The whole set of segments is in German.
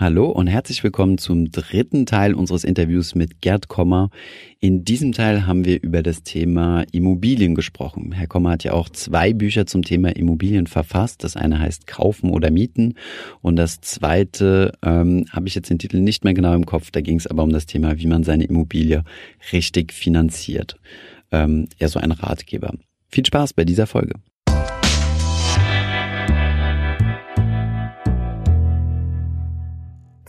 Hallo und herzlich willkommen zum dritten Teil unseres Interviews mit Gerd Kommer. In diesem Teil haben wir über das Thema Immobilien gesprochen. Herr Kommer hat ja auch zwei Bücher zum Thema Immobilien verfasst. Das eine heißt Kaufen oder Mieten und das zweite ähm, habe ich jetzt den Titel nicht mehr genau im Kopf. Da ging es aber um das Thema, wie man seine Immobilie richtig finanziert. Ähm, eher so ein Ratgeber. Viel Spaß bei dieser Folge.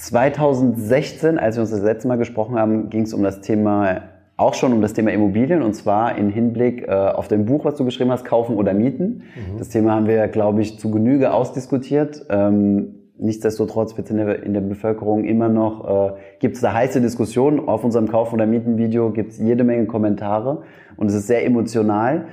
2016, als wir uns das letzte Mal gesprochen haben, ging es um das Thema, auch schon um das Thema Immobilien und zwar in Hinblick äh, auf dein Buch, was du geschrieben hast, Kaufen oder Mieten. Mhm. Das Thema haben wir, glaube ich, zu Genüge ausdiskutiert. Ähm, nichtsdestotrotz wird in der, in der Bevölkerung immer noch, äh, gibt es da heiße Diskussionen. Auf unserem Kaufen oder Mieten Video gibt es jede Menge Kommentare und es ist sehr emotional.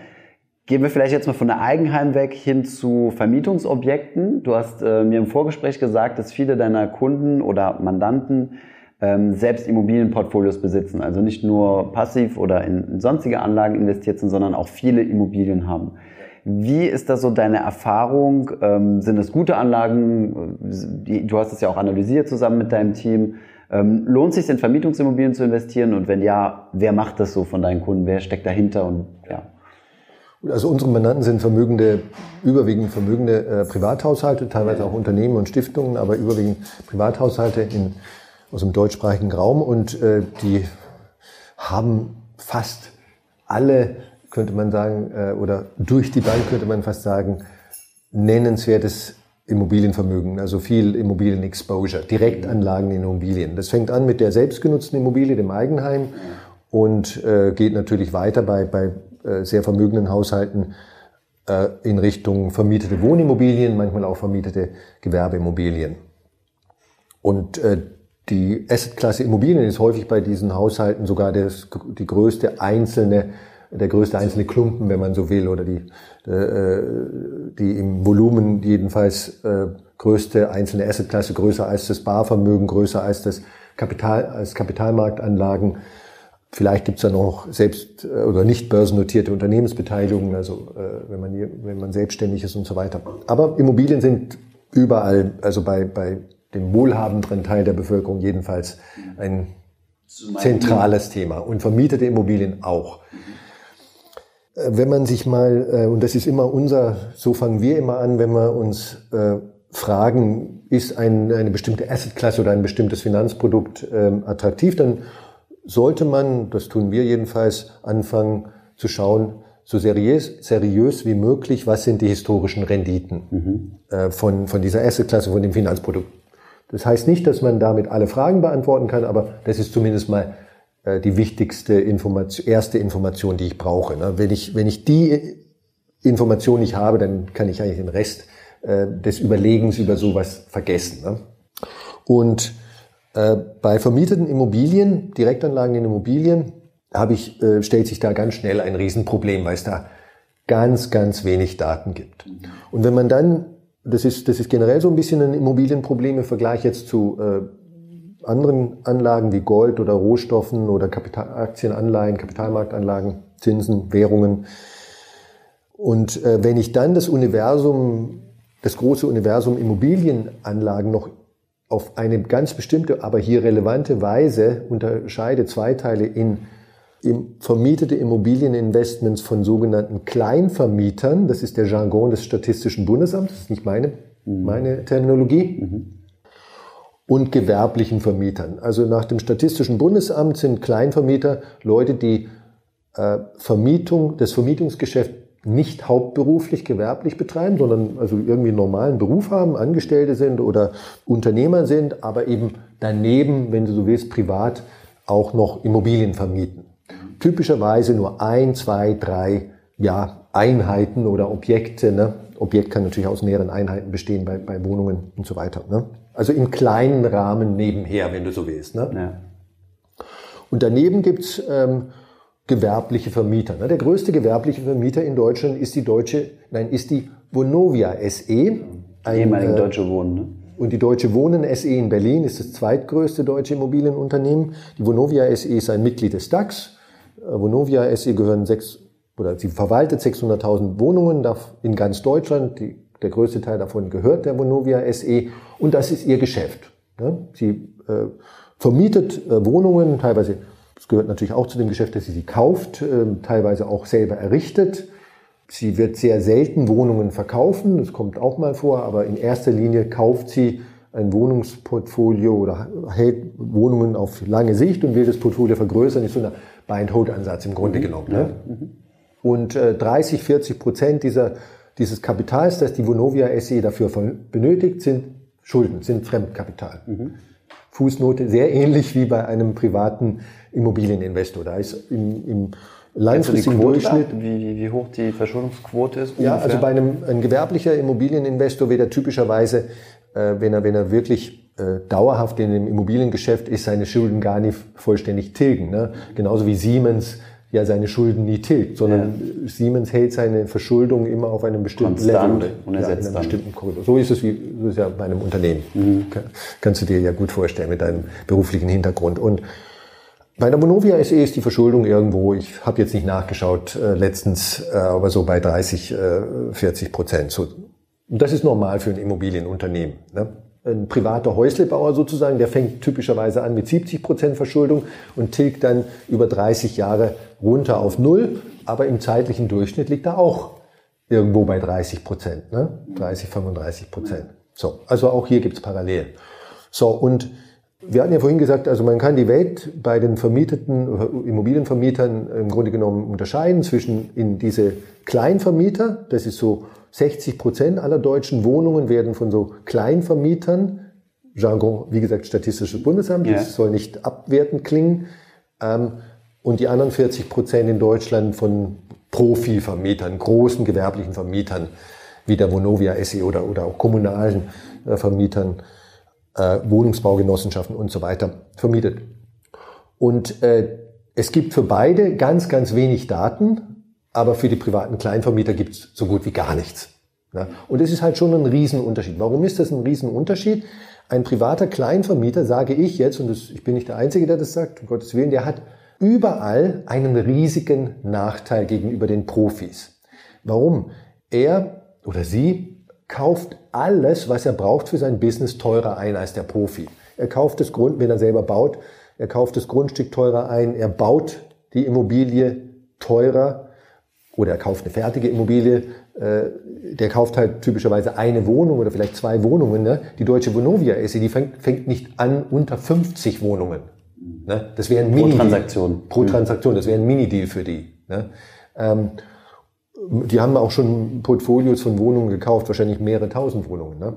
Gehen wir vielleicht jetzt mal von der Eigenheim weg hin zu Vermietungsobjekten. Du hast äh, mir im Vorgespräch gesagt, dass viele deiner Kunden oder Mandanten ähm, selbst Immobilienportfolios besitzen. Also nicht nur passiv oder in, sonstige Anlagen investiert sind, sondern auch viele Immobilien haben. Wie ist das so deine Erfahrung? Ähm, sind es gute Anlagen? Du hast es ja auch analysiert zusammen mit deinem Team. Ähm, lohnt sich in Vermietungsimmobilien zu investieren? Und wenn ja, wer macht das so von deinen Kunden? Wer steckt dahinter? Und ja. Also unsere Mandanten sind vermögende, überwiegend vermögende äh, Privathaushalte, teilweise auch Unternehmen und Stiftungen, aber überwiegend Privathaushalte in, aus dem deutschsprachigen Raum und äh, die haben fast alle, könnte man sagen, äh, oder durch die Bank könnte man fast sagen, nennenswertes Immobilienvermögen, also viel Immobilien-Exposure, Direktanlagen in Immobilien. Das fängt an mit der selbstgenutzten Immobilie, dem Eigenheim und äh, geht natürlich weiter bei, bei sehr vermögenden Haushalten äh, in Richtung vermietete Wohnimmobilien, manchmal auch vermietete Gewerbeimmobilien. Und äh, die Assetklasse Immobilien ist häufig bei diesen Haushalten sogar das, die größte einzelne, der größte einzelne Klumpen, wenn man so will, oder die, die im Volumen jedenfalls größte einzelne Assetklasse, größer als das Barvermögen, größer als das Kapital, als Kapitalmarktanlagen Vielleicht gibt es ja noch selbst äh, oder nicht börsennotierte Unternehmensbeteiligungen, also äh, wenn man hier, wenn man selbstständig ist und so weiter. Aber Immobilien sind überall, also bei, bei dem wohlhabenderen Teil der Bevölkerung jedenfalls ein zentrales Thema und vermietete Immobilien auch. Äh, wenn man sich mal, und das ist immer unser, so fangen wir immer an, wenn wir uns fragen, ist ein, eine bestimmte Assetklasse oder ein bestimmtes Finanzprodukt ähm, attraktiv, dann sollte man, das tun wir jedenfalls, anfangen zu schauen, so seriös, seriös wie möglich, was sind die historischen Renditen mhm. äh, von, von dieser Assetklasse, von dem Finanzprodukt. Das heißt nicht, dass man damit alle Fragen beantworten kann, aber das ist zumindest mal äh, die wichtigste Information, erste Information, die ich brauche. Ne? Wenn, ich, wenn ich die Information nicht habe, dann kann ich eigentlich den Rest äh, des Überlegens über sowas vergessen. Ne? Und bei vermieteten Immobilien, Direktanlagen in Immobilien, habe ich, äh, stellt sich da ganz schnell ein Riesenproblem, weil es da ganz, ganz wenig Daten gibt. Und wenn man dann, das ist, das ist generell so ein bisschen ein Immobilienproblem im Vergleich jetzt zu äh, anderen Anlagen wie Gold oder Rohstoffen oder Kapital Aktienanleihen, Kapitalmarktanlagen, Zinsen, Währungen. Und äh, wenn ich dann das Universum, das große Universum Immobilienanlagen noch auf eine ganz bestimmte, aber hier relevante Weise unterscheide zwei Teile in vermietete Immobilieninvestments von sogenannten Kleinvermietern, das ist der Jargon des Statistischen Bundesamts, das ist nicht meine, mhm. meine Terminologie, mhm. und gewerblichen Vermietern. Also nach dem Statistischen Bundesamt sind Kleinvermieter Leute, die äh, Vermietung, das Vermietungsgeschäft nicht hauptberuflich, gewerblich betreiben, sondern also irgendwie einen normalen Beruf haben, Angestellte sind oder Unternehmer sind, aber eben daneben, wenn du so willst, privat auch noch Immobilien vermieten. Typischerweise nur ein, zwei, drei ja, Einheiten oder Objekte. Ne? Objekt kann natürlich aus mehreren Einheiten bestehen bei, bei Wohnungen und so weiter. Ne? Also im kleinen Rahmen nebenher, wenn du so willst. Ne? Ja. Und daneben gibt's ähm, gewerbliche Vermieter. Der größte gewerbliche Vermieter in Deutschland ist die deutsche, nein, ist die Vonovia SE. Ein, ehemalige äh, Deutsche Wohnen. Ne? Und die Deutsche Wohnen SE in Berlin ist das zweitgrößte deutsche Immobilienunternehmen. Die Vonovia SE ist ein Mitglied des DAX. Äh, Vonovia SE gehören sechs, oder sie verwaltet 600.000 Wohnungen in ganz Deutschland. Die, der größte Teil davon gehört der Vonovia SE. Und das ist ihr Geschäft. Ne? Sie äh, vermietet Wohnungen, teilweise, das gehört natürlich auch zu dem Geschäft, dass sie sie kauft, äh, teilweise auch selber errichtet. Sie wird sehr selten Wohnungen verkaufen, das kommt auch mal vor, aber in erster Linie kauft sie ein Wohnungsportfolio oder hält Wohnungen auf lange Sicht und will das Portfolio vergrößern, ist so ein Buy-and-Hold-Ansatz im Grunde mhm. genommen. Ne? Mhm. Und äh, 30, 40 Prozent dieser, dieses Kapitals, das die Vonovia SE dafür benötigt, sind Schulden, sind Fremdkapital. Mhm. Fußnote sehr ähnlich wie bei einem privaten Immobilieninvestor. Da ist im, im langfristigen Durchschnitt. Wie, wie, hoch die Verschuldungsquote ist? Ungefähr? Ja, also bei einem ein gewerblicher Immobilieninvestor wird er typischerweise, äh, wenn, er, wenn er wirklich äh, dauerhaft in dem Immobiliengeschäft ist, seine Schulden gar nicht vollständig tilgen. Ne? Genauso wie Siemens ja seine Schulden nie tilgt, sondern ja. Siemens hält seine Verschuldung immer auf einem bestimmten Konstant Level. Und ersetzt ja, in einem bestimmten Korridor. So ist es wie so ist ja bei einem Unternehmen. Mhm. Kannst du dir ja gut vorstellen mit deinem beruflichen Hintergrund. Und bei der Monovia SE ist die Verschuldung irgendwo, ich habe jetzt nicht nachgeschaut, äh, letztens, äh, aber so bei 30, äh, 40 Prozent. So. Und das ist normal für ein Immobilienunternehmen. Ne? Ein privater Häuslebauer sozusagen, der fängt typischerweise an mit 70 Prozent Verschuldung und tilgt dann über 30 Jahre runter auf Null. Aber im zeitlichen Durchschnitt liegt er auch irgendwo bei 30 Prozent, ne? 30, 35 Prozent. So, also auch hier gibt's Parallelen. So, und wir hatten ja vorhin gesagt, also man kann die Welt bei den vermieteten Immobilienvermietern im Grunde genommen unterscheiden zwischen in diese Kleinvermieter, das ist so 60 Prozent aller deutschen Wohnungen werden von so Kleinvermietern, Jargon, wie gesagt, Statistisches Bundesamt, ja. das soll nicht abwertend klingen, ähm, und die anderen 40 Prozent in Deutschland von Profivermietern, großen gewerblichen Vermietern, wie der Vonovia SE oder, oder auch kommunalen äh, Vermietern äh, Wohnungsbaugenossenschaften und so weiter vermietet. Und äh, es gibt für beide ganz, ganz wenig Daten, aber für die privaten Kleinvermieter gibt es so gut wie gar nichts. Ja? Und es ist halt schon ein Riesenunterschied. Warum ist das ein Riesenunterschied? Ein privater Kleinvermieter, sage ich jetzt, und das, ich bin nicht der Einzige, der das sagt, um Gottes Willen, der hat überall einen riesigen Nachteil gegenüber den Profis. Warum? Er oder sie kauft alles, was er braucht für sein Business, teurer ein als der Profi. Er kauft das Grund, wenn er selber baut, er kauft das Grundstück teurer ein, er baut die Immobilie teurer oder er kauft eine fertige Immobilie, äh, der kauft halt typischerweise eine Wohnung oder vielleicht zwei Wohnungen. Ne? Die deutsche Vonovia SE, die fängt, fängt nicht an unter 50 Wohnungen. Ne? Das wäre ein Mini Pro Transaktion. Pro Transaktion, das wäre ein Mini-Deal für die. Ne? Ähm, die haben auch schon Portfolios von Wohnungen gekauft, wahrscheinlich mehrere tausend Wohnungen. Ne?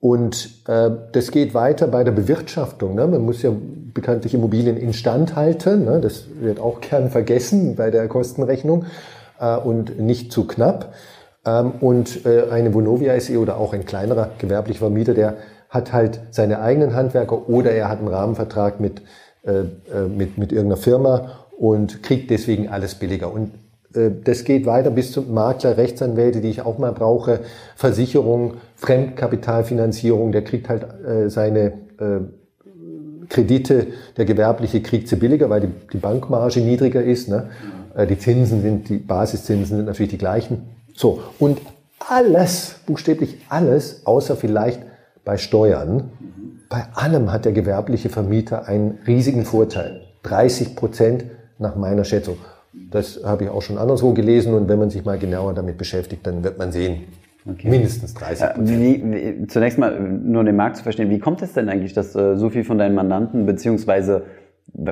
Und äh, das geht weiter bei der Bewirtschaftung. Ne? Man muss ja bekanntlich Immobilien instand halten. Ne? Das wird auch gern vergessen bei der Kostenrechnung äh, und nicht zu knapp. Ähm, und äh, eine Vonovia SE oder auch ein kleinerer gewerblicher Vermieter, der hat halt seine eigenen Handwerker oder er hat einen Rahmenvertrag mit, äh, äh mit, mit irgendeiner Firma und kriegt deswegen alles billiger. Und das geht weiter bis zum Makler, Rechtsanwälte, die ich auch mal brauche, Versicherung, Fremdkapitalfinanzierung, der kriegt halt äh, seine äh, Kredite, der Gewerbliche kriegt sie billiger, weil die, Bankmarge niedriger ist. Ne? Äh, die Zinsen sind, die Basiszinsen sind natürlich die gleichen. So, und alles, buchstäblich alles, außer vielleicht bei Steuern, bei allem hat der gewerbliche Vermieter einen riesigen Vorteil. 30 Prozent nach meiner Schätzung. Das habe ich auch schon anderswo gelesen und wenn man sich mal genauer damit beschäftigt, dann wird man sehen, okay. mindestens 30 Prozent. Wie, wie, zunächst mal nur den Markt zu verstehen, wie kommt es denn eigentlich, dass äh, so viel von deinen Mandanten, beziehungsweise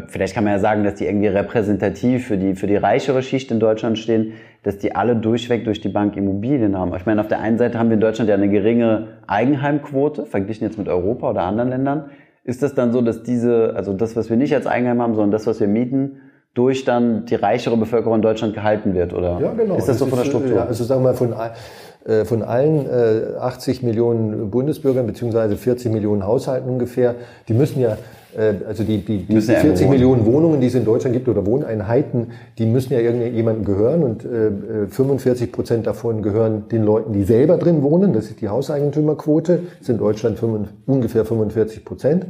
vielleicht kann man ja sagen, dass die irgendwie repräsentativ für die, für die reichere Schicht in Deutschland stehen, dass die alle durchweg durch die Bank Immobilien haben. Ich meine, auf der einen Seite haben wir in Deutschland ja eine geringe Eigenheimquote, verglichen jetzt mit Europa oder anderen Ländern. Ist das dann so, dass diese, also das, was wir nicht als Eigenheim haben, sondern das, was wir mieten, durch dann die reichere Bevölkerung in Deutschland gehalten wird, oder? Ja, genau. Ist das, das so von der Struktur? Ja, also sagen wir mal von, äh, von allen 80 äh, Millionen Bundesbürgern beziehungsweise 40 Millionen Haushalten ungefähr, die müssen ja äh, also die, die, die 40 Millionen Wohnungen, die es in Deutschland gibt oder Wohneinheiten, die müssen ja irgendjemandem gehören und äh, 45 Prozent davon gehören den Leuten, die selber drin wohnen. Das ist die Hauseigentümerquote. Das ist in Deutschland 5, ungefähr 45 Prozent.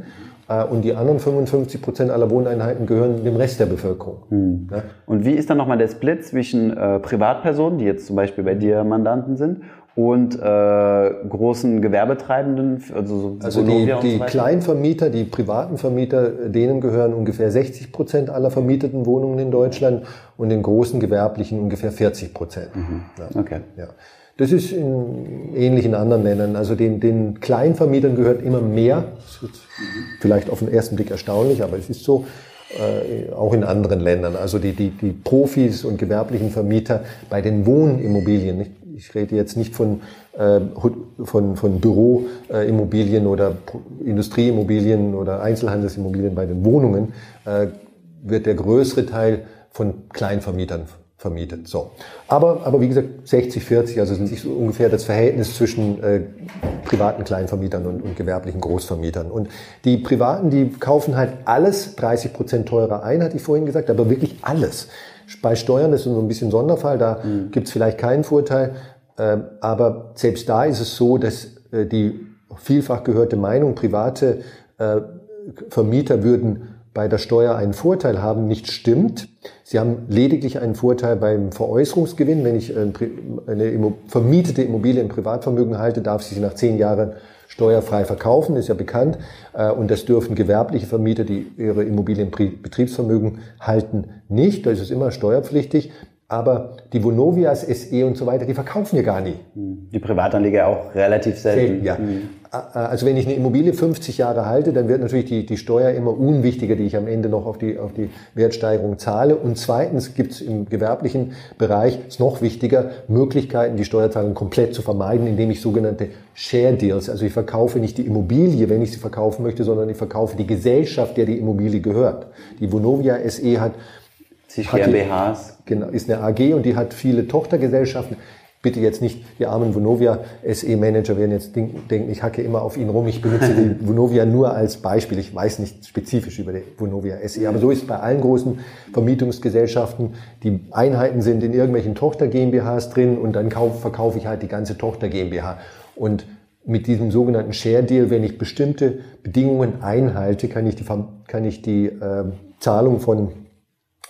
Äh, und die anderen 55 Prozent aller Wohneinheiten gehören dem Rest der Bevölkerung. Hm. Ja? Und wie ist dann nochmal der Split zwischen äh, Privatpersonen, die jetzt zum Beispiel bei dir Mandanten sind, und äh, großen Gewerbetreibenden, also, so also die, die so Kleinvermieter, die privaten Vermieter, denen gehören ungefähr 60 Prozent aller vermieteten Wohnungen in Deutschland und den großen Gewerblichen ungefähr 40 Prozent. Mhm. Ja. Okay. Ja. Das ist in, ähnlich in anderen Ländern. Also den, den Kleinvermietern gehört immer mehr. Das ist vielleicht auf den ersten Blick erstaunlich, aber es ist so. Äh, auch in anderen Ländern. Also die, die, die Profis und gewerblichen Vermieter bei den Wohnimmobilien. Ich, ich rede jetzt nicht von, äh, von, von Büroimmobilien oder Industrieimmobilien oder Einzelhandelsimmobilien bei den Wohnungen, äh, wird der größere Teil von Kleinvermietern vermietet. So. Aber, aber wie gesagt, 60, 40, also sind sich so ungefähr das Verhältnis zwischen äh, privaten Kleinvermietern und, und gewerblichen Großvermietern. Und die Privaten, die kaufen halt alles 30 Prozent teurer ein, hatte ich vorhin gesagt, aber wirklich alles. Bei Steuern ist so ein bisschen Sonderfall, da mhm. gibt es vielleicht keinen Vorteil. Äh, aber selbst da ist es so, dass äh, die vielfach gehörte Meinung, private äh, Vermieter würden bei der Steuer einen Vorteil haben, nicht stimmt. Sie haben lediglich einen Vorteil beim Veräußerungsgewinn. Wenn ich eine vermietete Immobilie im Privatvermögen halte, darf sie sie nach zehn Jahren steuerfrei verkaufen, ist ja bekannt. Äh, und das dürfen gewerbliche Vermieter, die ihre Immobilien im Betriebsvermögen halten, nicht. Da ist es immer steuerpflichtig. Aber die Vonovias SE und so weiter, die verkaufen wir gar nie. Die Privatanleger auch relativ selten. selten ja. Mhm. Also wenn ich eine Immobilie 50 Jahre halte, dann wird natürlich die, die Steuer immer unwichtiger, die ich am Ende noch auf die, auf die Wertsteigerung zahle. Und zweitens gibt es im gewerblichen Bereich, ist noch wichtiger, Möglichkeiten, die Steuerzahlung komplett zu vermeiden, indem ich sogenannte Share Deals, also ich verkaufe nicht die Immobilie, wenn ich sie verkaufen möchte, sondern ich verkaufe die Gesellschaft, der die Immobilie gehört. Die Vonovia SE hat sich GmbHs. Genau, ist eine AG und die hat viele Tochtergesellschaften. Bitte jetzt nicht, die armen Vonovia SE-Manager werden jetzt denken, ich hacke immer auf ihn rum. Ich benutze die Vonovia nur als Beispiel. Ich weiß nicht spezifisch über die Vonovia SE. Aber so ist es bei allen großen Vermietungsgesellschaften. Die Einheiten sind in irgendwelchen Tochter GmbHs drin und dann kauf, verkaufe ich halt die ganze Tochter GmbH. Und mit diesem sogenannten Share Deal, wenn ich bestimmte Bedingungen einhalte, kann ich die, kann ich die äh, Zahlung von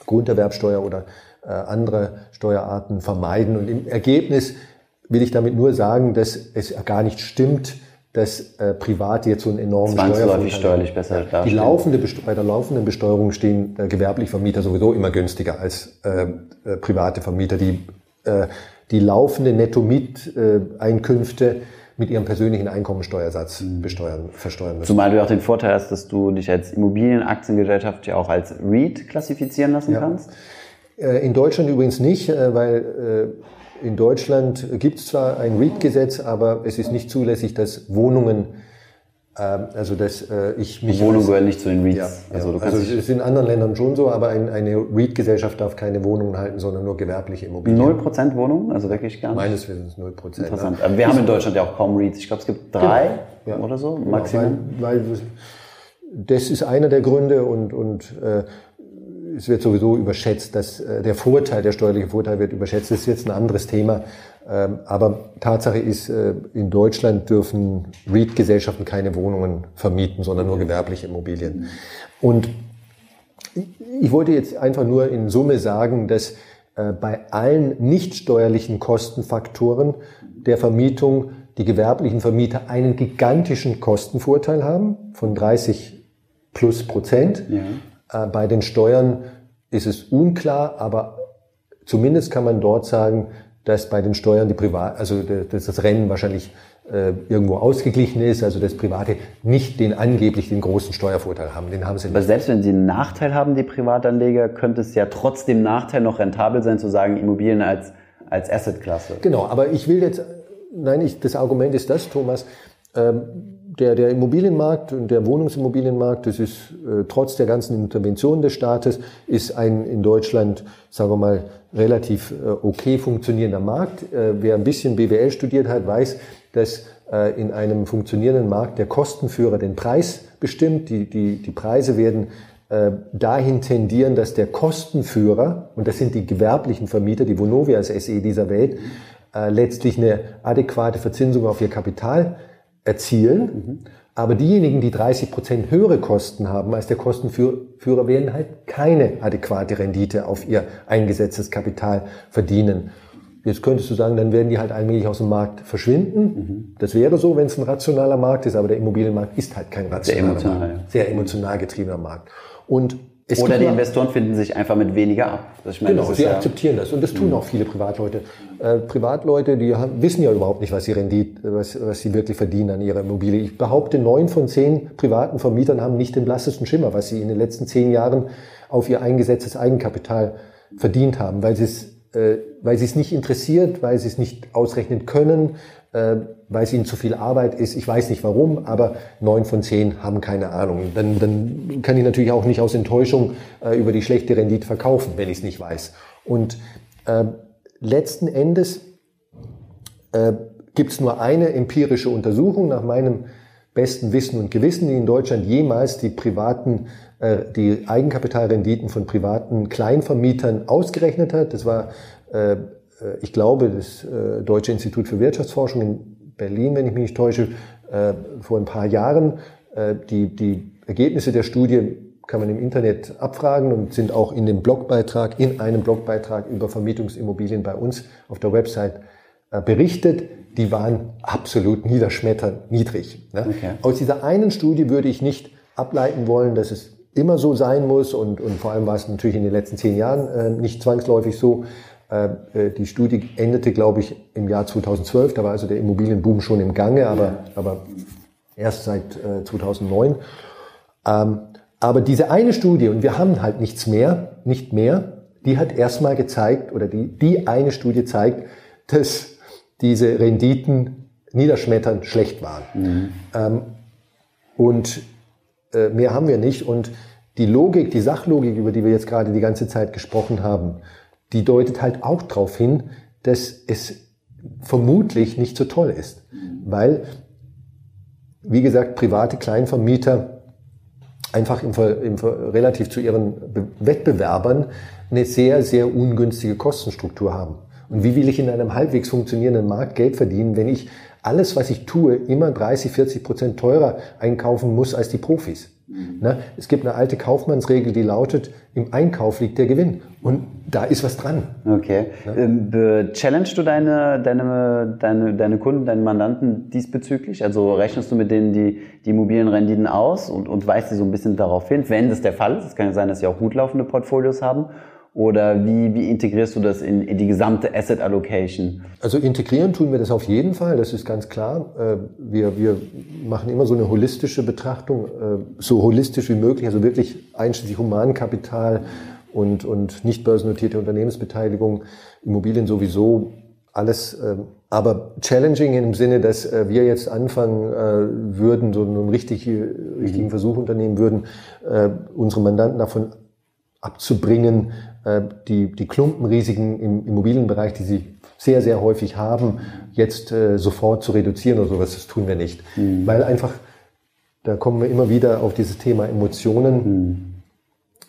Grunderwerbsteuer oder andere Steuerarten vermeiden. Und im Ergebnis will ich damit nur sagen, dass es gar nicht stimmt, dass äh, Private jetzt so einen enormen Zwangsläufig steuerlich besser dastehen. Die laufende, bei der laufenden Besteuerung stehen äh, gewerbliche Vermieter sowieso immer günstiger als äh, äh, private Vermieter. Die, äh, die laufende Netto-Mieteinkünfte äh, mit ihrem persönlichen Einkommensteuersatz mhm. besteuern, versteuern müssen. Zumal du auch den Vorteil hast, dass du dich als Immobilienaktiengesellschaft ja auch als REIT klassifizieren lassen ja. kannst. Äh, in Deutschland übrigens nicht, äh, weil äh, in Deutschland gibt es zwar ein REIT-Gesetz, aber es ist nicht zulässig, dass Wohnungen ähm, also dass ich mich Wohnungen gehören nicht zu den REITs. Ja, also, ja. also es ist in anderen Ländern schon so, aber ein, eine REIT-Gesellschaft darf keine Wohnungen halten, sondern nur gewerbliche Immobilien. Null Prozent Wohnungen, also wirklich gar nicht. Meines Wissens null Prozent. Interessant. Aber wir haben in Deutschland ja auch kaum REITs. Ich glaube, es gibt drei genau. oder so Maximum. Weil, weil das ist einer der Gründe und und äh, es wird sowieso überschätzt, dass äh, der Vorteil, der steuerliche Vorteil wird überschätzt. Das ist jetzt ein anderes Thema. Ähm, aber Tatsache ist, äh, in Deutschland dürfen REIT-Gesellschaften keine Wohnungen vermieten, sondern nur gewerbliche Immobilien. Und ich wollte jetzt einfach nur in Summe sagen, dass äh, bei allen nicht steuerlichen Kostenfaktoren der Vermietung die gewerblichen Vermieter einen gigantischen Kostenvorteil haben von 30 plus Prozent. Ja. Äh, bei den Steuern ist es unklar, aber zumindest kann man dort sagen, dass bei den Steuern die Privat, also dass das Rennen wahrscheinlich äh, irgendwo ausgeglichen ist, also dass Private nicht den angeblich den großen Steuervorteil haben. Den haben sie nicht. Aber selbst wenn sie einen Nachteil haben, die Privatanleger, könnte es ja trotzdem Nachteil noch rentabel sein, zu sagen, Immobilien als, als Assetklasse. Genau, aber ich will jetzt, nein, ich, das Argument ist das, Thomas, ähm, der, der Immobilienmarkt und der Wohnungsimmobilienmarkt, das ist äh, trotz der ganzen Interventionen des Staates, ist ein in Deutschland, sagen wir mal, relativ äh, okay funktionierender Markt. Äh, wer ein bisschen BWL studiert hat, weiß, dass äh, in einem funktionierenden Markt der Kostenführer den Preis bestimmt. Die, die, die Preise werden äh, dahin tendieren, dass der Kostenführer, und das sind die gewerblichen Vermieter, die Vonovias SE dieser Welt, äh, letztlich eine adäquate Verzinsung auf ihr Kapital erzielen. Mhm. Aber diejenigen, die 30 Prozent höhere Kosten haben als der Kostenführer, werden halt keine adäquate Rendite auf ihr eingesetztes Kapital verdienen. Jetzt könntest du sagen, dann werden die halt allmählich aus dem Markt verschwinden. Mhm. Das wäre so, wenn es ein rationaler Markt ist, aber der Immobilienmarkt ist halt kein rationaler sehr emotional, Markt. Sehr emotional getriebener Markt. Und es Oder die Investoren finden sich einfach mit weniger ab. Ich meine, genau, sie ja akzeptieren das. Und das tun mhm. auch viele Privatleute. Äh, Privatleute, die haben, wissen ja überhaupt nicht, was sie Rendite, was, was sie wirklich verdienen an ihrer Immobilie. Ich behaupte, neun von zehn privaten Vermietern haben nicht den blassesten Schimmer, was sie in den letzten zehn Jahren auf ihr eingesetztes Eigenkapital verdient haben, weil sie es äh, weil sie es nicht interessiert, weil sie es nicht ausrechnen können, äh, weil es ihnen zu viel Arbeit ist. Ich weiß nicht warum, aber neun von zehn haben keine Ahnung. Dann, dann kann ich natürlich auch nicht aus Enttäuschung äh, über die schlechte Rendite verkaufen, wenn ich es nicht weiß. Und äh, letzten Endes äh, gibt es nur eine empirische Untersuchung nach meinem besten Wissen und Gewissen, die in Deutschland jemals die privaten äh, die Eigenkapitalrenditen von privaten Kleinvermietern ausgerechnet hat. Das war, äh, ich glaube, das äh, Deutsche Institut für Wirtschaftsforschung in Berlin, wenn ich mich nicht täusche, vor ein paar Jahren. Die, die Ergebnisse der Studie kann man im Internet abfragen und sind auch in dem Blogbeitrag, in einem Blogbeitrag über Vermietungsimmobilien bei uns auf der Website berichtet. Die waren absolut niederschmetternd niedrig. Ne? Okay. Aus dieser einen Studie würde ich nicht ableiten wollen, dass es immer so sein muss und, und vor allem war es natürlich in den letzten zehn Jahren äh, nicht zwangsläufig so. Äh, äh die Studie endete, glaube ich, im Jahr 2012, da war also der Immobilienboom schon im Gange, aber, aber erst seit äh, 2009. Ähm, aber diese eine Studie, und wir haben halt nichts mehr, nicht mehr, die hat erstmal gezeigt, oder die, die eine Studie zeigt, dass diese Renditen niederschmetternd schlecht waren. Mhm. Ähm, und äh, mehr haben wir nicht. Und die Logik, die Sachlogik, über die wir jetzt gerade die ganze Zeit gesprochen haben, die deutet halt auch darauf hin, dass es vermutlich nicht so toll ist. Weil, wie gesagt, private Kleinvermieter einfach im, im, relativ zu ihren Wettbewerbern eine sehr, sehr ungünstige Kostenstruktur haben. Und wie will ich in einem halbwegs funktionierenden Markt Geld verdienen, wenn ich alles, was ich tue, immer 30, 40 Prozent teurer einkaufen muss als die Profis. Mhm. Ne? Es gibt eine alte Kaufmannsregel, die lautet, im Einkauf liegt der Gewinn. Und da ist was dran. Okay. Ne? Challengest du deine, deine, deine, deine Kunden, deine Mandanten diesbezüglich? Also rechnest du mit denen die, die Immobilienrenditen aus und, und weist sie so ein bisschen darauf hin, wenn das der Fall ist? Es kann ja sein, dass sie auch gut laufende Portfolios haben. Oder wie, wie integrierst du das in, in die gesamte Asset Allocation? Also integrieren tun wir das auf jeden Fall, das ist ganz klar. Äh, wir, wir machen immer so eine holistische Betrachtung, äh, so holistisch wie möglich, also wirklich einschließlich Humankapital und, und nicht börsennotierte Unternehmensbeteiligung, Immobilien sowieso, alles, äh, aber challenging im Sinne, dass wir jetzt anfangen würden, so einen richtig, richtigen Versuch unternehmen würden, unsere Mandanten davon abzubringen, äh, die, die Klumpenrisiken im Immobilienbereich, die sie sehr, sehr häufig haben, jetzt äh, sofort zu reduzieren oder sowas, das tun wir nicht. Mhm. Weil einfach, da kommen wir immer wieder auf dieses Thema Emotionen, mhm.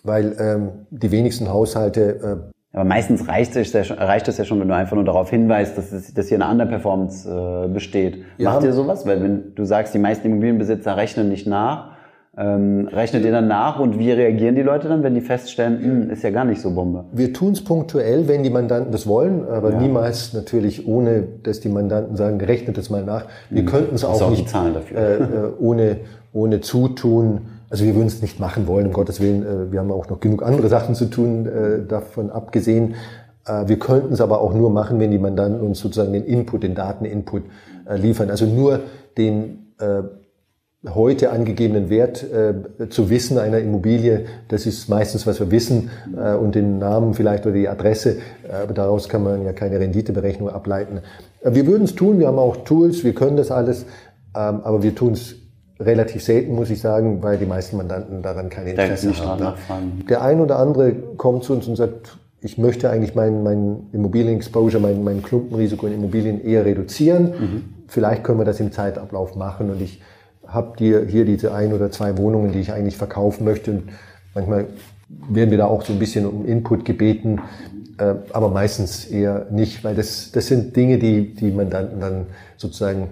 weil ähm, die wenigsten Haushalte äh, aber meistens reicht es, ja schon, reicht es ja schon, wenn du einfach nur darauf hinweist, dass, es, dass hier eine Underperformance äh, besteht. Ja. Macht ihr sowas? Weil wenn du sagst, die meisten Immobilienbesitzer rechnen nicht nach, ähm, rechnet ihr dann nach und wie reagieren die Leute dann, wenn die feststellen, hm, ist ja gar nicht so Bombe? Wir tun es punktuell, wenn die Mandanten das wollen, aber ja. niemals natürlich ohne, dass die Mandanten sagen, rechnet es mal nach. Wir mhm. könnten es auch, auch nicht äh, äh, ohne, ohne Zutun. Also wir würden es nicht machen wollen, um Gottes Willen. Äh, wir haben auch noch genug andere Sachen zu tun, äh, davon abgesehen. Äh, wir könnten es aber auch nur machen, wenn die Mandanten uns sozusagen den Input, den Dateninput äh, liefern. Also nur den äh, heute angegebenen Wert äh, zu wissen einer Immobilie, das ist meistens, was wir wissen, äh, und den Namen vielleicht oder die Adresse, äh, aber daraus kann man ja keine Renditeberechnung ableiten. Äh, wir würden es tun, wir haben auch Tools, wir können das alles, ähm, aber wir tun es relativ selten, muss ich sagen, weil die meisten Mandanten daran keine Interesse haben. Der ein oder andere kommt zu uns und sagt, ich möchte eigentlich mein, mein Immobilien-Exposure, mein, mein Klumpenrisiko in Immobilien eher reduzieren. Mhm. Vielleicht können wir das im Zeitablauf machen und ich habe dir hier diese ein oder zwei Wohnungen, die ich eigentlich verkaufen möchte. Und manchmal werden wir da auch so ein bisschen um Input gebeten, äh, aber meistens eher nicht, weil das, das sind Dinge, die die Mandanten dann sozusagen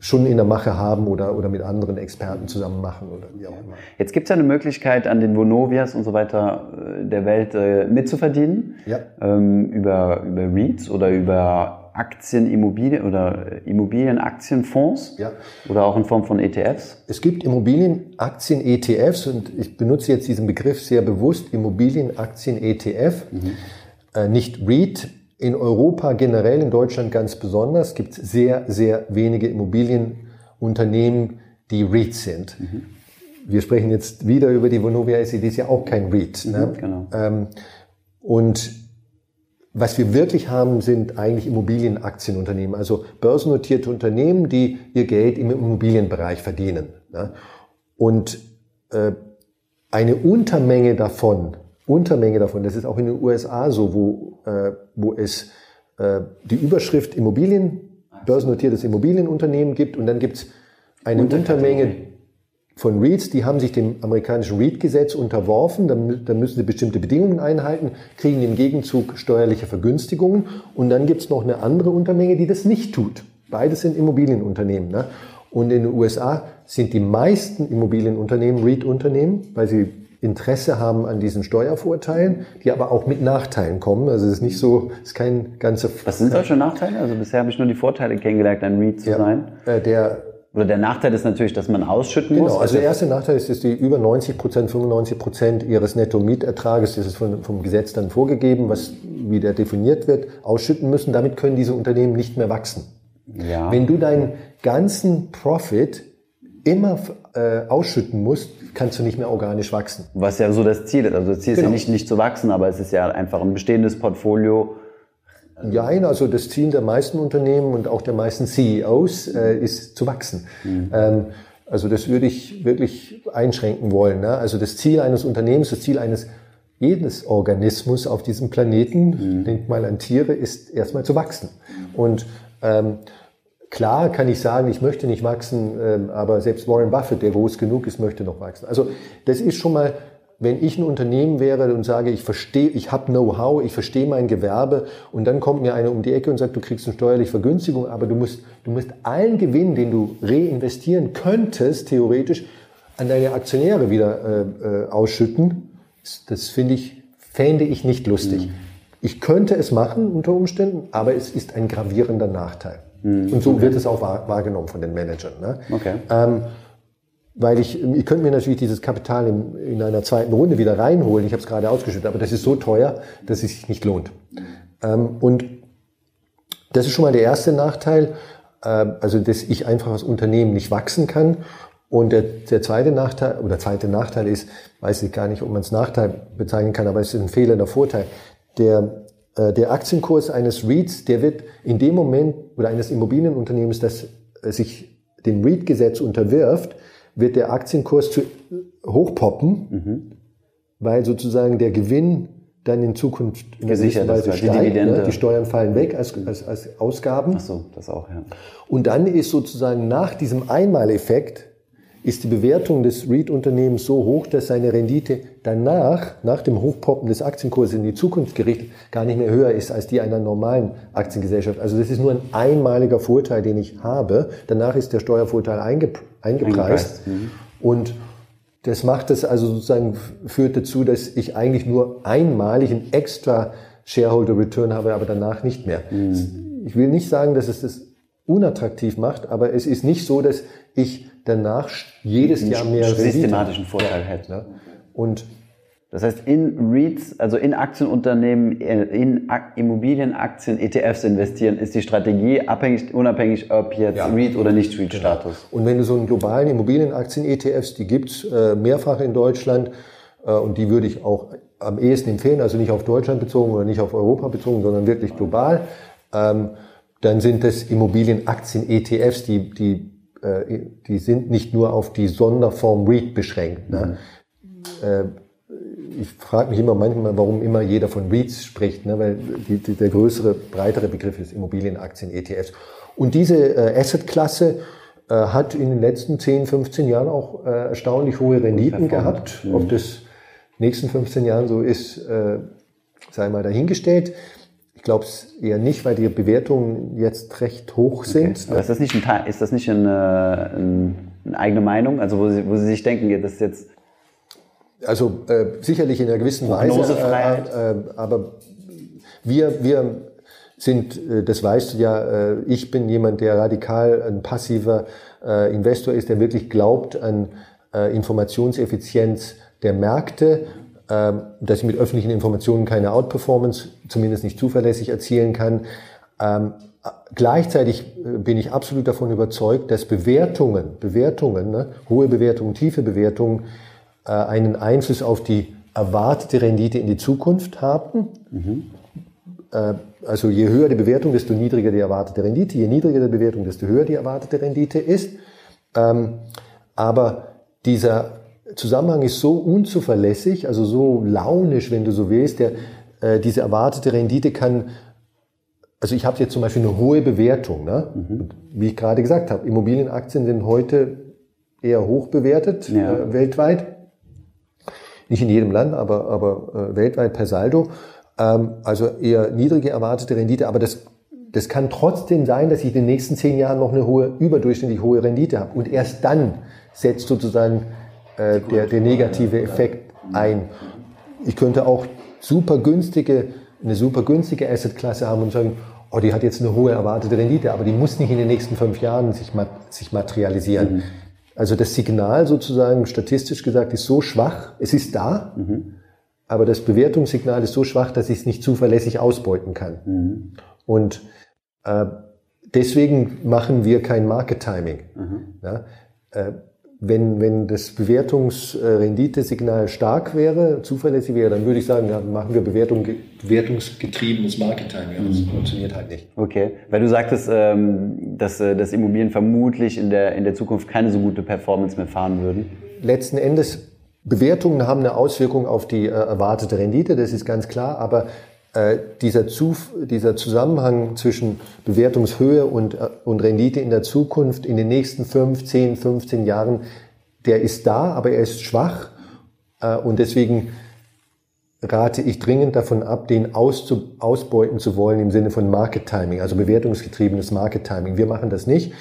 schon in der Mache haben oder, oder mit anderen Experten zusammen machen oder wie auch immer. Jetzt gibt es ja eine Möglichkeit, an den Vonovias und so weiter äh, der Welt äh, mitzuverdienen. Ja. Ähm, über, über REITs oder über Aktien, Immobilien oder Immobilienaktienfonds. Ja. Oder auch in Form von ETFs. Es gibt Immobilienaktien-ETFs und ich benutze jetzt diesen Begriff sehr bewusst, Immobilienaktien-ETF. Äh, nicht REIT, in Europa generell, in Deutschland ganz besonders, gibt es sehr, sehr wenige Immobilienunternehmen, die REIT sind. Wir sprechen jetzt wieder über die Vonovia SE, die ist ja auch kein REIT. ne? genau. Ähm, und was wir wirklich haben, sind eigentlich Immobilienaktienunternehmen, also börsennotierte Unternehmen, die ihr Geld im Immobilienbereich verdienen. ne? Und äh, eine Untermenge davon, Untermenge davon, das ist auch in den USA so, wo, äh, wo es äh, die Überschrift Immobilien, börsennotiertes Immobilienunternehmen gibt und dann gibt es eine Untermenge von REITs, die haben sich dem amerikanischen REIT-Gesetz unterworfen, dann, dann müssen sie bestimmte Bedingungen einhalten, kriegen im Gegenzug steuerliche Vergünstigungen und dann gibt es noch eine andere Untermenge, die das nicht tut. Beides sind Immobilienunternehmen. Ne? Und in den USA sind die meisten Immobilienunternehmen REIT-Unternehmen, weil sie Interesse haben an diesen Steuervorteilen, die aber auch mit Nachteilen kommen. Also es ist nicht so, es ist kein ganzer... Was sind solche Nachteile? Also bisher habe ich nur die Vorteile kennengelernt, ein REIT zu sein. Äh, der Oder der Nachteil ist natürlich, dass man ausschütten muss. Genau, also der erste Nachteil ist, dass die über 90 Prozent, 95 Prozent ihres Netto-Mietertrages, das ist von, vom Gesetz dann vorgegeben, was wie der definiert wird, ausschütten müssen. Damit können diese Unternehmen nicht mehr wachsen. ja. Wenn du deinen ganzen Profit immer äh, ausschütten musst, kannst du nicht mehr organisch wachsen. Was ja so das Ziel ist. Also das Ziel ist Genau. ja nicht, nicht zu wachsen, aber es ist ja einfach ein bestehendes Portfolio. Ja, also das Ziel der meisten Unternehmen und auch der meisten CEOs äh, ist zu wachsen. Ähm, also das würde ich wirklich einschränken wollen. Ne? Also das Ziel eines Unternehmens, das Ziel eines jedes Organismus auf diesem Planeten, denk mal an Tiere, ist erstmal zu wachsen. Und ähm, klar kann ich sagen, ich möchte nicht wachsen, ähm, aber selbst Warren Buffett, der groß genug ist, möchte noch wachsen. Also das ist schon mal, wenn ich ein Unternehmen wäre und sage, ich verstehe, ich habe Know-how, ich verstehe mein Gewerbe und dann kommt mir einer um die Ecke und sagt, du kriegst eine steuerliche Vergünstigung, aber du musst, du musst allen Gewinn, den du reinvestieren könntest, theoretisch, an deine Aktionäre wieder äh, äh, ausschütten. Das, das finde ich, fände ich nicht lustig. Ich könnte es machen unter Umständen, aber es ist ein gravierender Nachteil. Und so wird es auch wahr, wahrgenommen von den Managern. Ne? Okay. Ähm, weil ich, ich könnte mir natürlich dieses Kapital in, in einer zweiten Runde wieder reinholen. Ich habe es gerade ausgeschüttet, aber das ist so teuer, dass es sich nicht lohnt. Ähm, und das ist schon mal der erste Nachteil, äh, also dass ich einfach als Unternehmen nicht wachsen kann. Und der, der zweite Nachteil, oder zweite Nachteil ist, weiß ich gar nicht, ob man es Nachteil bezeichnen kann, aber es ist ein fehlender Vorteil. Der, äh, der Aktienkurs eines REITs, der wird in dem Moment, oder eines Immobilienunternehmens, das äh, sich dem REIT-Gesetz unterwirft, wird der Aktienkurs zu hochpoppen, weil sozusagen der Gewinn dann in Zukunft in Gesichert Weise weil die steigt. Dividende- Ne? Die Steuern fallen weg als, als, als Ausgaben. Ach so, das auch, ja. Und dann ist sozusagen nach diesem Einmaleffekt ist die Bewertung des REIT-Unternehmens so hoch, dass seine Rendite danach, nach dem Hochpoppen des Aktienkurses in die Zukunft gerichtet, gar nicht mehr höher ist als die einer normalen Aktiengesellschaft. Also das ist nur ein einmaliger Vorteil, den ich habe. Danach ist der Steuervorteil einge eingepreist. Eingepreist, mhm. Und das macht es also sozusagen, führt dazu, dass ich eigentlich nur einmalig einen extra Shareholder Return habe, aber danach nicht mehr. Ich will nicht sagen, dass es das unattraktiv macht, aber es ist nicht so, dass ich danach jedes Jahr mehr Rendite systematischen Vorteil hätte. habe. Und Das heißt, in REITs, also in Aktienunternehmen, äh, in Ak- Immobilienaktien, ETFs investieren, ist die Strategie abhängig, unabhängig, ob jetzt Ja. REIT oder nicht REIT-Status. Und wenn du so einen globalen Immobilienaktien-ETFs, die gibt's äh, mehrfach in Deutschland äh, und die würde ich auch am ehesten empfehlen, also nicht auf Deutschland bezogen oder nicht auf Europa bezogen, sondern wirklich global, ähm, dann sind das Immobilienaktien-ETFs, die, die, äh, die sind nicht nur auf die Sonderform REIT beschränkt. Ne? Äh, ich frage mich immer manchmal, warum immer jeder von REITs spricht, ne? weil die, die, der größere, breitere Begriff ist Immobilienaktien, ETFs. Und diese äh, Assetklasse äh, hat in den letzten 10, 15 Jahren auch äh, erstaunlich hohe Renditen gehabt. Ob das nächsten 15 Jahren so ist, sei mal dahingestellt. Ich glaube es eher nicht, weil die Bewertungen jetzt recht hoch sind. Okay. Aber ist das nicht, ein, ist das nicht eine, eine eigene Meinung? Also wo Sie, wo Sie sich denken, das ist jetzt... Also äh, sicherlich in einer gewissen Weise, äh, äh, aber wir, wir sind, äh, das weißt du ja, äh, ich bin jemand, der radikal ein passiver äh, Investor ist, der wirklich glaubt an Informationseffizienz der Märkte, dass ich mit öffentlichen Informationen keine Outperformance, zumindest nicht zuverlässig erzielen kann. Ähm, gleichzeitig bin ich absolut davon überzeugt, dass Bewertungen, Bewertungen, ne, hohe Bewertungen, tiefe Bewertungen einen Einfluss auf die erwartete Rendite in die Zukunft haben. Mhm also je höher die Bewertung, desto niedriger die erwartete Rendite. Je niedriger die Bewertung, desto höher die erwartete Rendite ist. Ähm, aber dieser Zusammenhang ist so unzuverlässig, also so launisch, wenn du so willst, der, äh, diese erwartete Rendite kann, also ich habe jetzt zum Beispiel eine hohe Bewertung, ne? Mhm. wie ich gerade gesagt habe, Immobilienaktien sind heute eher hoch bewertet ja. äh, weltweit. Nicht in jedem Land, aber, aber äh, weltweit per Saldo. Ähm, also eher niedrige erwartete Rendite, aber das, das kann trotzdem sein, dass ich in den nächsten zehn Jahren noch eine hohe, überdurchschnittlich hohe Rendite habe. Und erst dann setzt sozusagen äh, der, der negative Effekt ein. Ich könnte auch super günstige, eine super günstige Assetklasse haben und sagen, oh, die hat jetzt eine hohe erwartete Rendite, aber die muss nicht in den nächsten fünf Jahren sich, sich materialisieren. Mhm. Also das Signal sozusagen, statistisch gesagt, ist so schwach, es ist da, mhm aber das Bewertungssignal ist so schwach, dass ich es nicht zuverlässig ausbeuten kann. Mhm. Und äh, deswegen machen wir kein Market Timing. Mhm. Ja, äh, wenn, wenn das Bewertungsrenditesignal stark wäre, zuverlässig wäre, dann würde ich sagen, ja, machen wir Bewertung, bewertungsgetriebenes Market Timing. Aber das mhm. funktioniert halt nicht. Okay, weil du sagtest, ähm, dass, äh, dass Immobilien vermutlich in der, in der Zukunft keine so gute Performance mehr fahren würden. Letzten Endes Bewertungen haben eine Auswirkung auf die äh, erwartete Rendite, das ist ganz klar, aber äh, dieser, Zuf dieser Zusammenhang zwischen Bewertungshöhe und, äh, und Rendite in der Zukunft in den nächsten 5, 10, 15 Jahren, der ist da, aber er ist schwach äh, und deswegen rate ich dringend davon ab, den auszu ausbeuten zu wollen im Sinne von Market Timing, also bewertungsgetriebenes Market Timing. Wir machen das nicht.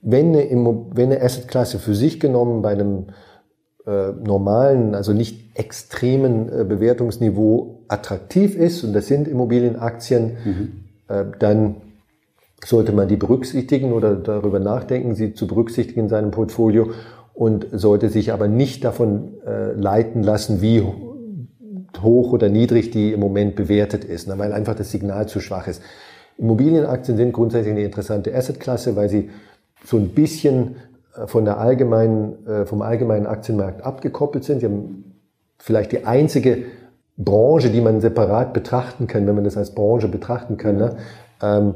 Wenn eine, wenn eine Assetklasse für sich genommen bei einem äh, normalen, also nicht extremen äh, Bewertungsniveau attraktiv ist, und das sind Immobilienaktien, mhm. äh, dann sollte man die berücksichtigen oder darüber nachdenken, sie zu berücksichtigen in seinem Portfolio und sollte sich aber nicht davon äh, leiten lassen, wie hoch oder niedrig die im Moment bewertet ist, ne, weil einfach das Signal zu schwach ist. Immobilienaktien sind grundsätzlich eine interessante Assetklasse, weil sie so ein bisschen äh, von der allgemeinen, äh, vom allgemeinen Aktienmarkt abgekoppelt sind. Sie haben vielleicht die einzige Branche, die man separat betrachten kann, wenn man das als Branche betrachten kann. Ne? Ähm,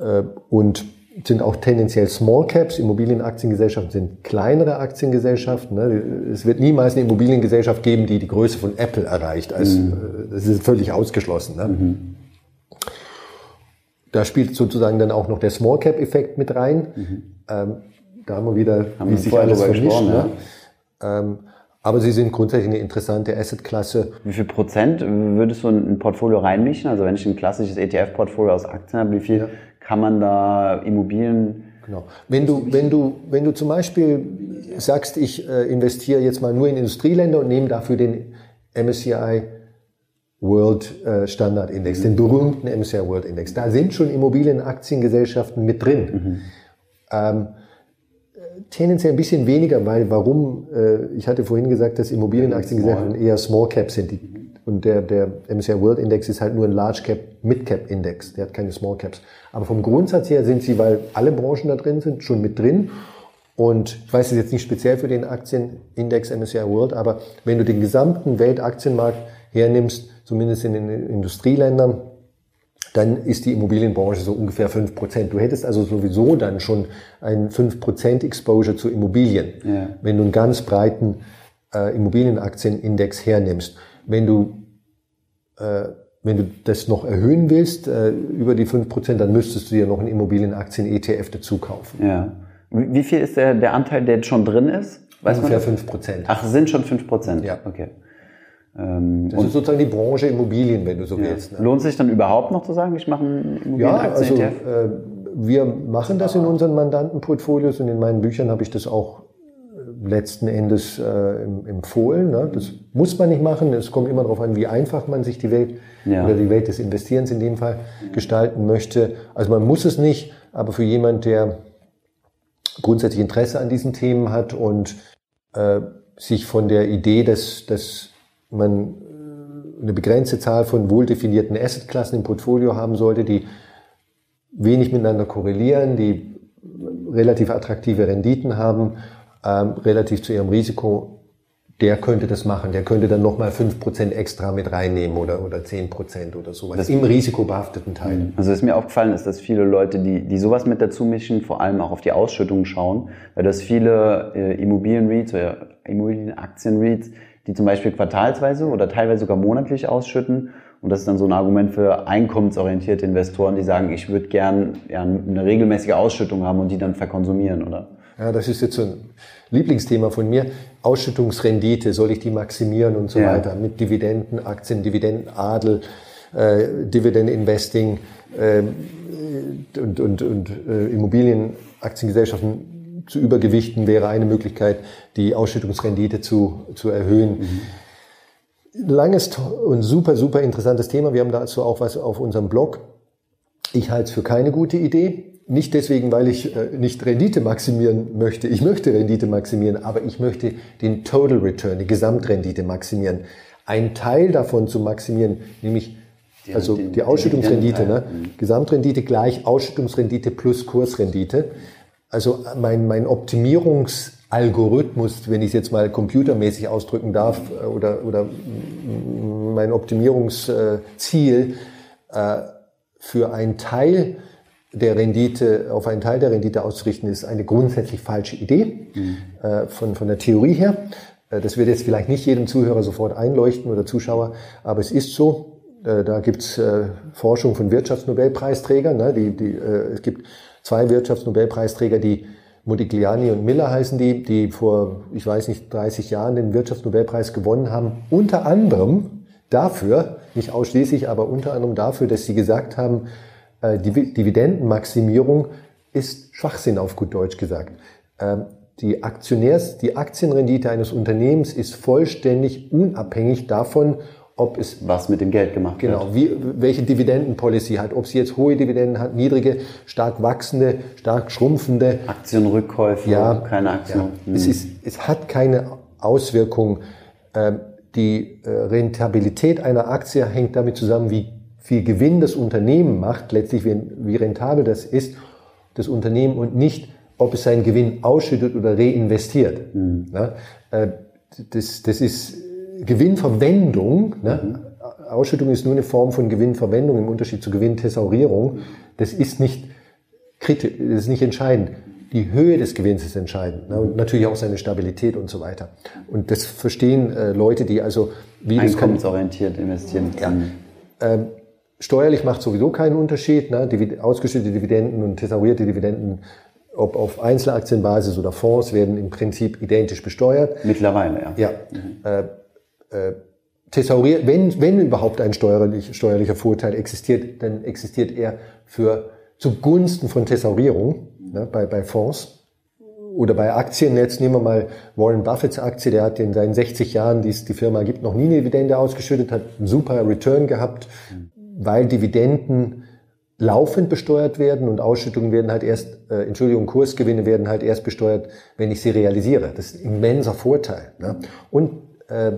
äh, und sind auch tendenziell Small Caps. Immobilienaktiengesellschaften sind kleinere Aktiengesellschaften. Ne? Es wird niemals eine Immobiliengesellschaft geben, die die Größe von Apple erreicht. Also, mhm. Das ist völlig ausgeschlossen. Ne? Mhm. Da spielt sozusagen dann auch noch der Small Cap Effekt mit rein. Mhm. Ähm, da haben wir wieder, haben wie sich alles vermischt. Ne? Ähm, aber sie sind grundsätzlich eine interessante Assetklasse. Wie viel Prozent würdest du in ein Portfolio reinmischen? Also wenn ich ein klassisches ETF-Portfolio aus Aktien habe, wie viel ja. kann man da Immobilien Genau. Wenn du, wenn du, wenn du zum Beispiel sagst, ich äh, investiere jetzt mal nur in Industrieländer und nehme dafür den MSCI World äh, Standard Index, mhm. den berühmten MSCI World Index, da sind schon Immobilienaktiengesellschaften mit drin. Mhm. Ähm, tendenziell ein bisschen weniger, weil warum, äh, ich hatte vorhin gesagt, dass Immobilienaktiengesellschaften eher Small Cap sind. Die, und der, der MSCI World Index ist halt nur ein Large Cap, Mid Cap Index. Der hat keine Small Caps. Aber vom Grundsatz her sind sie, weil alle Branchen da drin sind, schon mit drin. Und ich weiß es jetzt nicht speziell für den Aktienindex MSCI World, aber wenn du den gesamten Weltaktienmarkt hernimmst, zumindest in den Industrieländern, dann ist die Immobilienbranche so ungefähr fünf Prozent. Du hättest also sowieso dann schon ein fünf Prozent Exposure zu Immobilien, ja. wenn du einen ganz breiten äh, Immobilienaktienindex hernimmst. Wenn du, äh, wenn du das noch erhöhen willst, äh, über die fünf Prozent, dann müsstest du dir noch einen Immobilienaktien-ETF dazu kaufen. Ja. Wie viel ist der, der Anteil, der schon drin ist? Weiß Ungefähr fünf Prozent. Ach, sind schon fünf Prozent? Ja. Okay. Ähm, das ist sozusagen die Branche Immobilien, wenn du so ja. willst. Ne? Lohnt sich dann überhaupt noch zu sagen, ich mache einen Immobilienaktien Ja, also äh, wir machen das in unseren Mandantenportfolios und in meinen Büchern habe ich das auch äh, letzten Endes äh, empfohlen. Ne? Das muss man nicht machen. Es kommt immer darauf an, wie einfach man sich die Welt ja. oder die Welt des Investierens in dem Fall gestalten möchte. Also man muss es nicht, aber für jemand, der grundsätzlich Interesse an diesen Themen hat und äh, sich von der Idee, dass, dass man äh, eine begrenzte Zahl von wohldefinierten Assetklassen im Portfolio haben sollte, die wenig miteinander korrelieren, die relativ attraktive Renditen haben, ähm, relativ zu ihrem Risiko, der könnte das machen. Der könnte dann nochmal fünf Prozent extra mit reinnehmen oder, oder zehn Prozent oder sowas das im risikobehafteten Teil. Mhm. Also was mir aufgefallen ist, dass viele Leute, die, die sowas mit dazu mischen, vor allem auch auf die Ausschüttungen schauen, weil das viele äh, Immobilien-REITs oder Immobilienaktien-REITs, die zum Beispiel quartalsweise oder teilweise sogar monatlich ausschütten und das ist dann so ein Argument für einkommensorientierte Investoren, die sagen, ich würde gern ja, eine regelmäßige Ausschüttung haben und die dann verkonsumieren, oder? Ja, das ist jetzt so ein Lieblingsthema von mir. Ausschüttungsrendite, soll ich die maximieren und so ja. weiter mit Dividenden, Aktien, Dividendenadel, äh, Dividend-Investing äh, und, und, und äh, Immobilienaktiengesellschaften zu übergewichten wäre eine Möglichkeit, die Ausschüttungsrendite zu, zu erhöhen. Mhm langes und super, super interessantes Thema. Wir haben dazu auch was auf unserem Blog. Ich halte es für keine gute Idee. Nicht deswegen, weil ich äh, nicht Rendite maximieren möchte. Ich möchte Rendite maximieren, aber ich möchte den Total Return, die Gesamtrendite maximieren. Ein Teil davon zu maximieren, nämlich die, also die, die Ausschüttungsrendite, ne? Gesamtrendite gleich Ausschüttungsrendite plus Kursrendite. Also mein, mein Optimierungs Algorithmus, wenn ich es jetzt mal computermäßig ausdrücken darf, äh, oder, oder mein Optimierungsziel äh, für einen Teil der Rendite, auf einen Teil der Rendite auszurichten, ist eine grundsätzlich falsche Idee mhm. Äh, von, von der Theorie her. Das wird jetzt vielleicht nicht jedem Zuhörer sofort einleuchten oder Zuschauer, aber es ist so. Da gibt's Forschung von Wirtschaftsnobelpreisträgern. Ne? Die, die, es gibt zwei Wirtschaftsnobelpreisträger, die Modigliani und Miller heißen die, die vor, ich weiß nicht, 30 Jahren den Wirtschaftsnobelpreis gewonnen haben. Unter anderem dafür, nicht ausschließlich, aber unter anderem dafür, dass sie gesagt haben, äh, die Dividendenmaximierung ist Schwachsinn auf gut Deutsch gesagt. Ähm, die Aktionärs, die Aktienrendite eines Unternehmens ist vollständig unabhängig davon, ob es was mit dem Geld gemacht genau, wird. Genau, wie, welche Dividendenpolicy hat, ob sie jetzt hohe Dividenden hat, niedrige, stark wachsende, stark schrumpfende. Aktienrückkäufe, ja, keine Aktien. Ja. Hm. Es, ist, es hat keine Auswirkung. Ähm, die äh, Rentabilität einer Aktie hängt damit zusammen, wie viel Gewinn das Unternehmen macht, letztlich wie, rentabel das ist, das Unternehmen und nicht, ob es seinen Gewinn ausschüttet oder reinvestiert. Ja, äh, das, das ist Gewinnverwendung, ne? Mhm. Ausschüttung ist nur eine Form von Gewinnverwendung im Unterschied zu Gewinnthesaurierung. Das ist nicht kritisch, das ist nicht entscheidend. Die Höhe des Gewinns ist entscheidend ne? und natürlich auch seine Stabilität und so weiter. Und das verstehen äh, Leute, die also wie einkommensorientiert investieren. Ja. Ähm, steuerlich macht sowieso keinen Unterschied. Ne? Divid ausgeschüttete Dividenden und thesaurierte Dividenden ob auf Einzelaktienbasis oder Fonds, werden im Prinzip identisch besteuert. Mittlerweile, ja. Ja. Mhm. Äh, thesauriert, wenn, wenn überhaupt ein steuerlich, steuerlicher Vorteil existiert, dann existiert er für zugunsten von Thesaurierung ne, bei, bei Fonds oder bei Aktien. Jetzt nehmen wir mal Warren Buffetts Aktie, der hat in seinen 60 Jahren, die es die Firma gibt, noch nie eine Dividende ausgeschüttet, hat einen super Return gehabt, weil Dividenden laufend besteuert werden und Ausschüttungen werden halt erst, äh, Entschuldigung, Kursgewinne werden halt erst besteuert, wenn ich sie realisiere. Das ist ein immenser Vorteil. Ne? Und äh,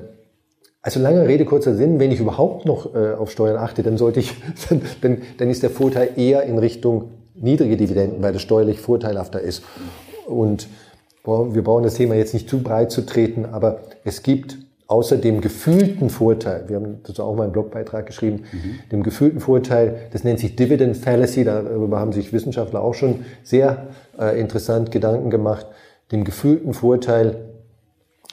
also lange Rede, kurzer Sinn, wenn ich überhaupt noch äh, auf Steuern achte, dann sollte ich, dann, dann, ist der Vorteil eher in Richtung niedrige Dividenden, weil das steuerlich vorteilhafter ist. Und wir brauchen das Thema jetzt nicht zu breit zu treten, aber es gibt außer dem gefühlten Vorteil, wir haben dazu auch mal einen Blogbeitrag geschrieben, mhm. dem gefühlten Vorteil, das nennt sich Dividend Fallacy, darüber haben sich Wissenschaftler auch schon sehr äh, interessant Gedanken gemacht, dem gefühlten Vorteil,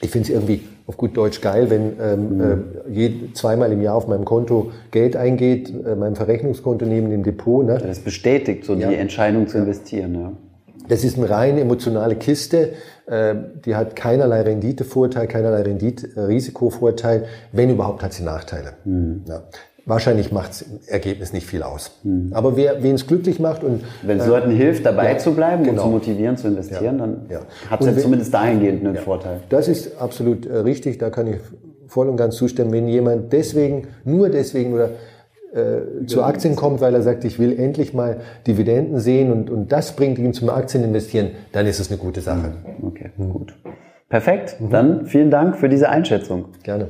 ich finde es irgendwie auf gut Deutsch geil, wenn ähm, mhm. äh, je, zweimal im Jahr auf meinem Konto Geld eingeht, äh, meinem Verrechnungskonto neben dem Depot. Ne? Das bestätigt so ja. die Entscheidung zu investieren. Ja. Das ist eine rein emotionale Kiste. Äh, die hat keinerlei Renditevorteil, keinerlei Rendite-Risikovorteil. Wenn überhaupt, hat sie Nachteile. Mhm. Ja. Wahrscheinlich macht im Ergebnis nicht viel aus. Mhm. Aber wer wen es glücklich macht und wenn es äh, Leuten hilft, dabei ja, zu bleiben genau. und zu motivieren, zu investieren, ja, dann ja. hat es ja zumindest dahingehend einen Vorteil. Das ist absolut äh, richtig. Da kann ich voll und ganz zustimmen. Wenn jemand deswegen, nur deswegen oder äh, zu Aktien kommt, weil er sagt, ich will endlich mal Dividenden sehen und, und das bringt ihn zum Aktieninvestieren, dann ist es eine gute Sache. Mhm. Okay, mhm. gut. Perfekt. Mhm. Dann vielen Dank für diese Einschätzung. Gerne.